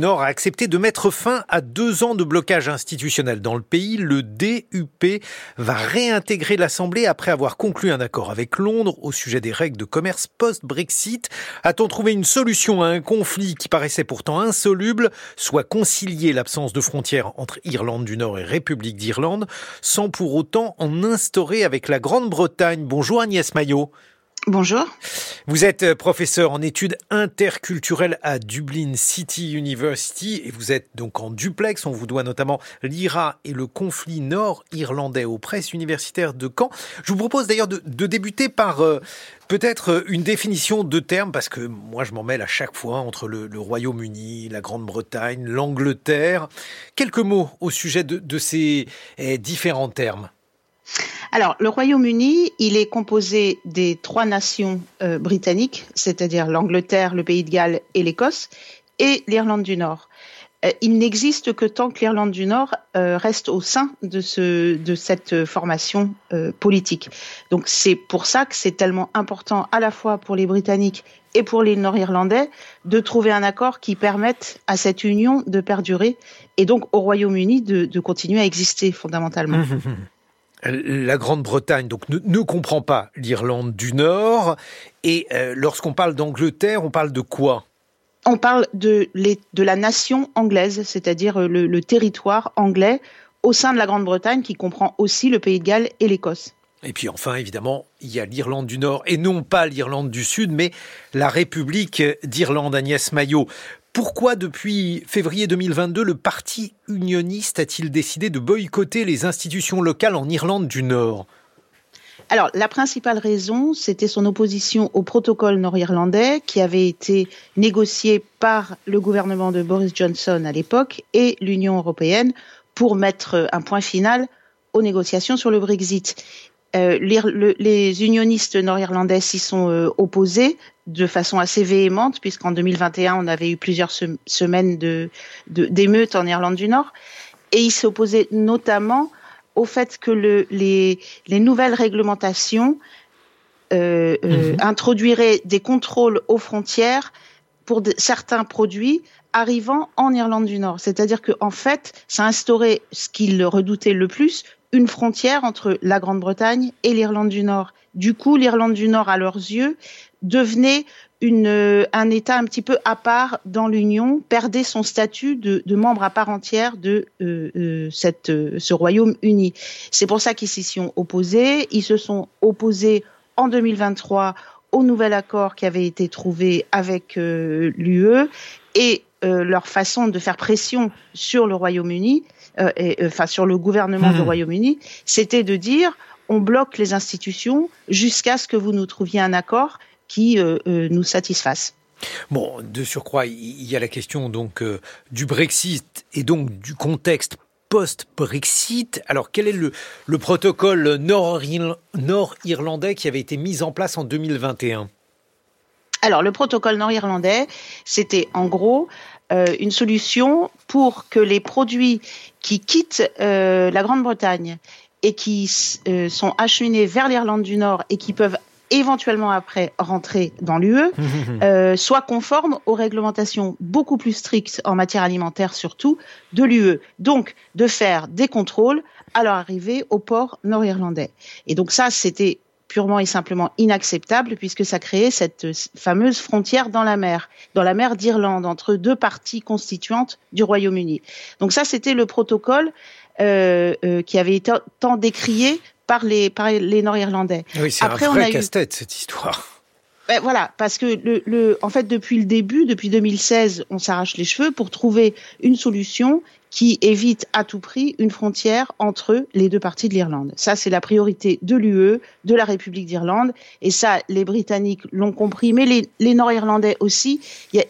Nord a accepté de mettre fin à deux ans de blocage institutionnel dans le pays. Le DUP va réintégrer l'Assemblée après avoir conclu un accord avec Londres au sujet des règles de commerce post-Brexit. A-t-on trouvé une solution à un conflit qui paraissait pourtant insoluble, soit concilier l'absence de frontières entre Irlande du Nord et République d'Irlande, sans pour autant en instaurer avec la Grande-Bretagne? Bonjour Agnès Maillot. Bonjour. Vous êtes euh, professeur en études interculturelles à Dublin City University et vous êtes donc en duplex. On vous doit notamment l'IRA et le conflit nord-irlandais aux presses universitaires de Caen. Je vous propose d'ailleurs de, débuter par euh, peut-être euh, une définition de termes parce que moi je m'en mêle à chaque fois entre le, Royaume-Uni, la Grande-Bretagne, l'Angleterre. Quelques mots au sujet de, ces eh, différents termes. Alors, le Royaume-Uni, il est composé des trois nations euh, britanniques, c'est-à-dire l'Angleterre, le Pays de Galles et l'Écosse, et l'Irlande du Nord. Euh, il n'existe que tant que l'Irlande du Nord euh, reste au sein de, ce, de cette formation politique. Donc c'est pour ça que c'est tellement important à la fois pour les Britanniques et pour les Nord-Irlandais de trouver un accord qui permette à cette union de perdurer et donc au Royaume-Uni de, de continuer à exister fondamentalement. la Grande-Bretagne donc ne, comprend pas l'Irlande du Nord. Et euh, lorsqu'on parle d'Angleterre, on parle de quoi? On parle de, de, la nation anglaise, c'est-à-dire euh, le, territoire anglais au sein de la Grande-Bretagne qui comprend aussi le Pays de Galles et l'Écosse. Et puis enfin, évidemment, il y a l'Irlande du Nord et non pas l'Irlande du Sud, mais la République d'Irlande, Agnès Maillot. Pourquoi, depuis février 2022, le Parti unioniste a-t-il décidé de boycotter les institutions locales en Irlande du Nord? Alors, la principale raison, c'était son opposition au protocole nord-irlandais qui avait été négocié par le gouvernement de Boris Johnson à l'époque et l'Union européenne pour mettre un point final aux négociations sur le Brexit. Euh, les, unionistes nord-irlandais s'y sont euh, opposés de façon assez véhémente, puisqu'en 2021, on avait eu plusieurs semaines de, d'émeutes en Irlande du Nord. Et ils s'opposaient notamment au fait que le, les, les nouvelles réglementations euh, mhm. introduiraient des contrôles aux frontières pour certains produits arrivant en Irlande du Nord. C'est-à-dire qu'en fait, ça instaurait ce qu'ils redoutaient le plus, une frontière entre la Grande-Bretagne et l'Irlande du Nord. Du coup, l'Irlande du Nord, à leurs yeux, devenait une, euh, un État un petit peu à part dans l'Union, perdait son statut de, de, membre à part entière de euh, euh cette, euh, ce Royaume-Uni. C'est pour ça qu'ils s'y sont opposés. Ils se sont opposés en 2023 au nouvel accord qui avait été trouvé avec l'UE et leur façon de faire pression sur le Royaume-Uni euh, et, euh, enfin sur le gouvernement du hmm. Royaume-Uni, c'était de dire on bloque les institutions jusqu'à ce que vous nous trouviez un accord qui euh, nous satisfasse. Bon, de surcroît, il y a la question donc du Brexit et donc du contexte post-Brexit. Alors, quel est le, le protocole nord-irlandais qui avait été mis en place en 2021 alors, le protocole nord-irlandais, c'était en gros euh, une solution pour que les produits qui quittent euh, la Grande-Bretagne et qui euh, sont acheminés vers l'Irlande du Nord et qui peuvent éventuellement après rentrer dans l'UE, euh, soient conformes aux réglementations beaucoup plus strictes en matière alimentaire surtout de l'UE. Donc de faire des contrôles à leur arrivée au port nord-irlandais. Et donc ça, c'était purement et simplement inacceptable puisque ça créait cette fameuse frontière dans la mer, dans la mer d'Irlande, entre deux parties constituantes du Royaume-Uni. Donc ça, c'était le protocole euh, euh, qui avait été tant décrié par les, par les Nord-Irlandais. Oui, c'est un vrai casse-tête cette histoire. Ben voilà, parce que le, le, en fait, depuis le début, depuis 2016, on s'arrache les cheveux pour trouver une solution qui évite à tout prix une frontière entre les deux parties de l'Irlande. Ça, c'est la priorité de l'UE, de la République d'Irlande, et ça, les Britanniques l'ont compris, mais les, les Nord-Irlandais aussi.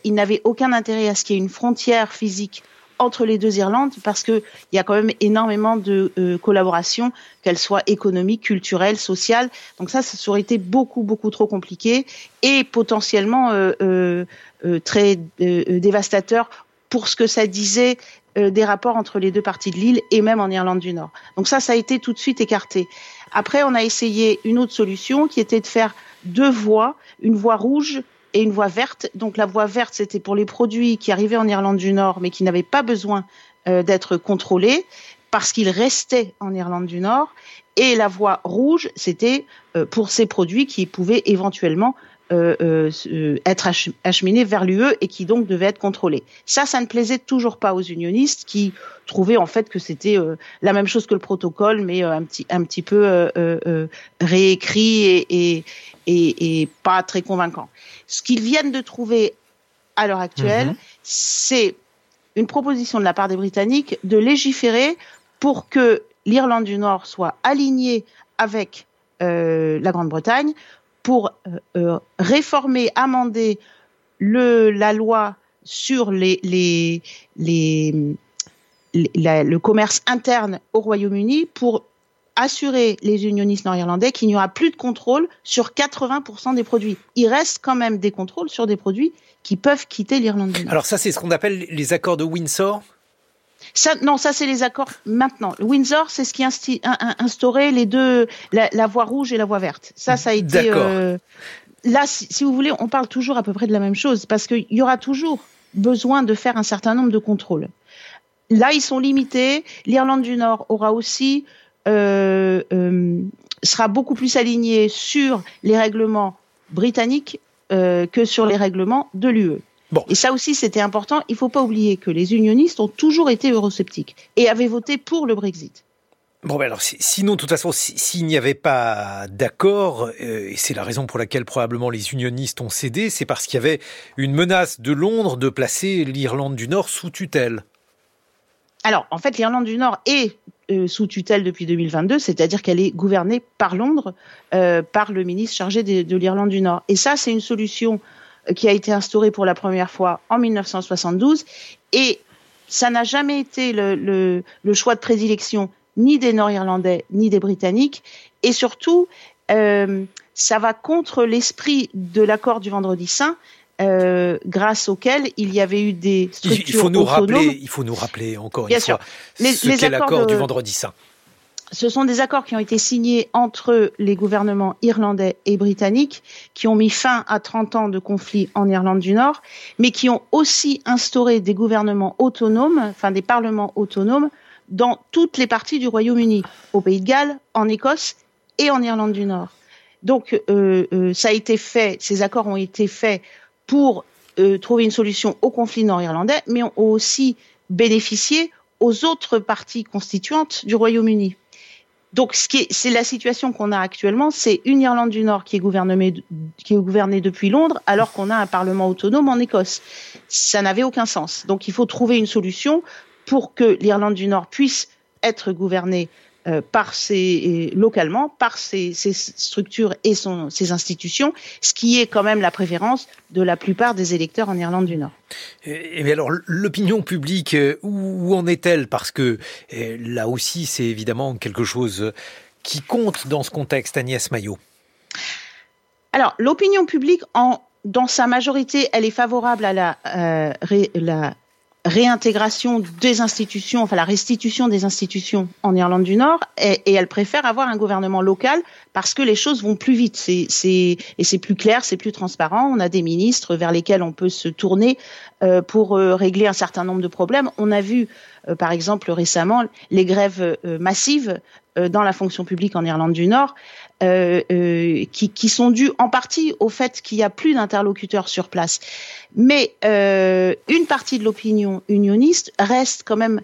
ils n'avaient aucun intérêt à ce qu'il y ait une frontière physique entre les deux Irlandes parce qu'il y a quand même énormément de euh, collaboration, qu'elle soit économique, culturelle, sociale. Donc ça, ça aurait été beaucoup, beaucoup trop compliqué et potentiellement euh, euh, très dévastateur pour ce que ça disait euh, des rapports entre les deux parties de l'île et même en Irlande du Nord. Donc ça, ça a été tout de suite écarté. Après, on a essayé une autre solution qui était de faire deux voies, une voie rouge et une voie verte. Donc la voie verte, c'était pour les produits qui arrivaient en Irlande du Nord, mais qui n'avaient pas besoin d'être contrôlés parce qu'ils restaient en Irlande du Nord. Et la voie rouge, c'était pour ces produits qui pouvaient éventuellement euh, euh, être acheminés vers l'UE et qui donc devaient être contrôlés. Ça, ça ne plaisait toujours pas aux unionistes qui trouvaient en fait que c'était euh, la même chose que le protocole, mais un petit un petit peu réécrit et, et, et, et, pas très convaincant. Ce qu'ils viennent de trouver à l'heure actuelle, mhm. c'est une proposition de la part des Britanniques de légiférer pour que l'Irlande du Nord soit alignée avec euh, la Grande-Bretagne pour euh, euh, réformer, amender la loi sur le commerce interne au Royaume-Uni pour assurer les unionistes nord-irlandais qu'il n'y aura plus de contrôle sur 80% des produits. Il reste quand même des contrôles sur des produits qui peuvent quitter l'Irlande du Nord. Alors ça, c'est ce qu'on appelle les accords de Windsor ça, non, ça c'est les accords maintenant. Windsor, c'est ce qui a instauré les deux, la, voie rouge et la voie verte. Ça, ça a été. Euh, là, si, vous voulez, on parle toujours à peu près de la même chose parce qu'il y aura toujours besoin de faire un certain nombre de contrôles. Là, ils sont limités. L'Irlande du Nord aura aussi euh, euh, sera beaucoup plus alignée sur les règlements britanniques que sur les règlements de l'UE. Et ça aussi, c'était important. Il ne faut pas oublier que les unionistes ont toujours été eurosceptiques et avaient voté pour le Brexit. Bon, ben alors, sinon, de toute façon, s'il n'y avait pas d'accord, euh, et c'est la raison pour laquelle probablement les unionistes ont cédé, c'est parce qu'il y avait une menace de Londres de placer l'Irlande du Nord sous tutelle. Alors, en fait, l'Irlande du Nord est euh, sous tutelle depuis 2022, c'est-à-dire qu'elle est gouvernée par Londres, euh, par le ministre chargé de, de l'Irlande du Nord. Et ça, c'est une solution qui a été instauré pour la première fois en 1972 et ça n'a jamais été le, le, le, choix de prédilection ni des Nord-Irlandais ni des Britanniques et surtout euh, ça va contre l'esprit de l'accord du Vendredi Saint euh, grâce auquel il y avait eu des structures il faut nous autonomes. rappeler il faut nous rappeler encore Bien une sûr. fois les, ce qu'est l'accord du Vendredi Saint ce sont des accords qui ont été signés entre les gouvernements irlandais et britanniques, qui ont mis fin à 30 ans de conflit en Irlande du Nord, mais qui ont aussi instauré des gouvernements autonomes, enfin des parlements autonomes, dans toutes les parties du Royaume-Uni, au Pays de Galles, en Écosse et en Irlande du Nord. Donc, euh, euh, ça a été fait, ces accords ont été faits pour euh, trouver une solution au conflit nord-irlandais, mais ont aussi bénéficié aux autres parties constituantes du Royaume-Uni. Donc, ce c'est la situation qu'on a actuellement, c'est une Irlande du Nord qui est gouvernée, qui est gouvernée depuis Londres, alors qu'on a un parlement autonome en Écosse. Ça n'avait aucun sens. Donc, il faut trouver une solution pour que l'Irlande du Nord puisse être gouvernée euh, par ses, localement par ses, structures et son, ses institutions, ce qui est quand même la préférence de la plupart des électeurs en Irlande du Nord. Et, alors l'opinion publique, euh, où, en est-elle? Parce que euh, là aussi, c'est évidemment quelque chose qui compte dans ce contexte, Agnès Maillot. Alors l'opinion publique, en, dans sa majorité, elle est favorable à la, la réintégration des institutions, enfin la restitution des institutions en Irlande du Nord, et, elle préfère avoir un gouvernement local parce que les choses vont plus vite, c'est, c'est, et c'est plus clair, c'est plus transparent. On a des ministres vers lesquels on peut se tourner euh, pour euh, régler un certain nombre de problèmes. On a vu, euh, par exemple, récemment les grèves massives dans la fonction publique en Irlande du Nord. Euh, euh, qui, qui, sont dus en partie au fait qu'il n'y a plus d'interlocuteurs sur place. Mais euh, une partie de l'opinion unioniste reste quand même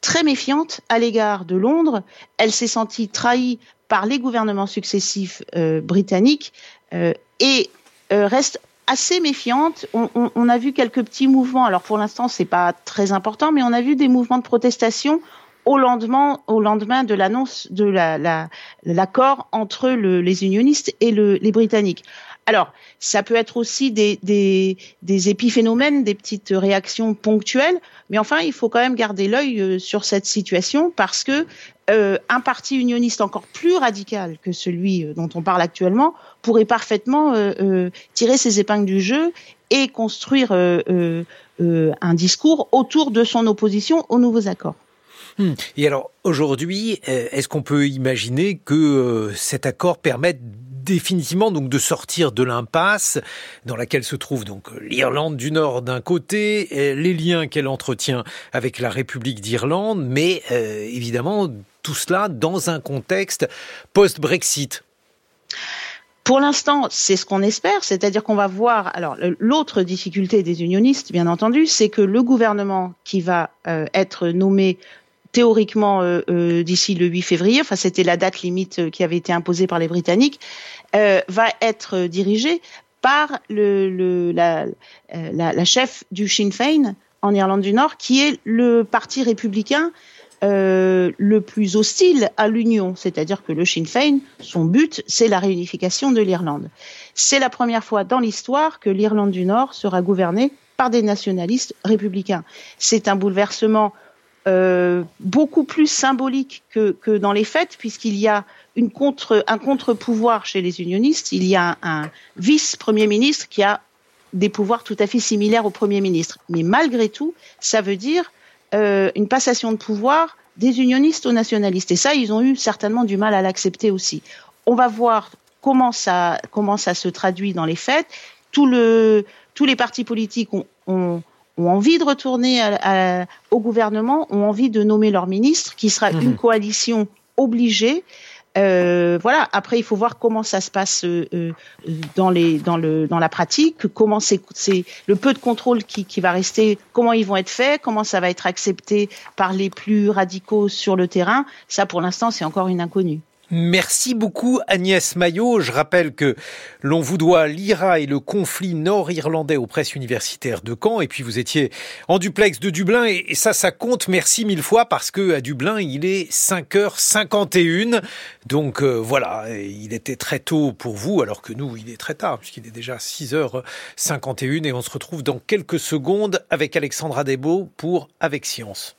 très méfiante à l'égard de Londres. Elle s'est sentie trahie par les gouvernements successifs euh, britanniques euh, et reste assez méfiante. On, on, on, a vu quelques petits mouvements. Alors pour l'instant, c'est pas très important, mais on a vu des mouvements de protestation au lendemain, au lendemain de l'annonce de l'accord la, entre le, les unionistes et le, les Britanniques. Alors, ça peut être aussi des, des, des, épiphénomènes, des petites réactions ponctuelles, mais enfin, il faut quand même garder l'œil euh, sur cette situation parce que euh, un parti unioniste encore plus radical que celui euh, dont on parle actuellement pourrait parfaitement euh, tirer ses épingles du jeu et construire un discours autour de son opposition aux nouveaux accords. Hmm. Et alors, aujourd'hui, euh, est-ce qu'on peut imaginer que euh, cet accord permette définitivement donc de sortir de l'impasse dans laquelle se trouve donc l'Irlande du Nord d'un côté, les liens qu'elle entretient avec la République d'Irlande, mais euh, évidemment tout cela dans un contexte post-Brexit? Pour l'instant, c'est ce qu'on espère, c'est-à-dire qu'on va voir. Alors, l'autre difficulté des unionistes, bien entendu, c'est que le gouvernement qui va euh, être nommé théoriquement euh, euh, d'ici le 8 février, enfin c'était la date limite qui avait été imposée par les Britanniques, va être dirigé par le, la, la, chef du Sinn Féin en Irlande du Nord, qui est le parti républicain euh, le plus hostile à l'Union, c'est-à-dire que le Sinn Féin, son but, c'est la réunification de l'Irlande. C'est la première fois dans l'histoire que l'Irlande du Nord sera gouvernée par des nationalistes républicains. C'est un bouleversement euh, beaucoup plus symbolique que, que dans les faits, puisqu'il y a une contre, un contre-pouvoir chez les unionistes. Il y a un, vice-premier ministre qui a des pouvoirs tout à fait similaires au Premier ministre. Mais malgré tout, ça veut dire euh, une passation de pouvoir des unionistes aux nationalistes. Et ça, ils ont eu certainement du mal à l'accepter aussi. On va voir comment ça, comment ça se traduit dans les faits. Tout le, tous les partis politiques ont, ont, ont envie de retourner à, à, au gouvernement, ont envie de nommer leur ministre, qui sera mmh. une coalition obligée. Euh, voilà. Après, il faut voir comment ça se passe euh, euh, dans les dans le dans la pratique, comment c'est c'est le peu de contrôle qui, qui va rester, comment ils vont être faits, comment ça va être accepté par les plus radicaux sur le terrain. Ça, pour l'instant, c'est encore une inconnue. Merci beaucoup Agnès Maillot. Je rappelle que l'on vous doit l'IRA et le conflit nord-irlandais aux presses universitaires de Caen. Et puis vous étiez en duplex de Dublin. Et ça, ça compte. Merci mille fois parce que à Dublin, il est 5h51. Donc euh, voilà, il était très tôt pour vous, alors que nous, il est très tard puisqu'il est déjà 6h51. Et on se retrouve dans quelques secondes avec Alexandra Desbeaux pour Avec Science.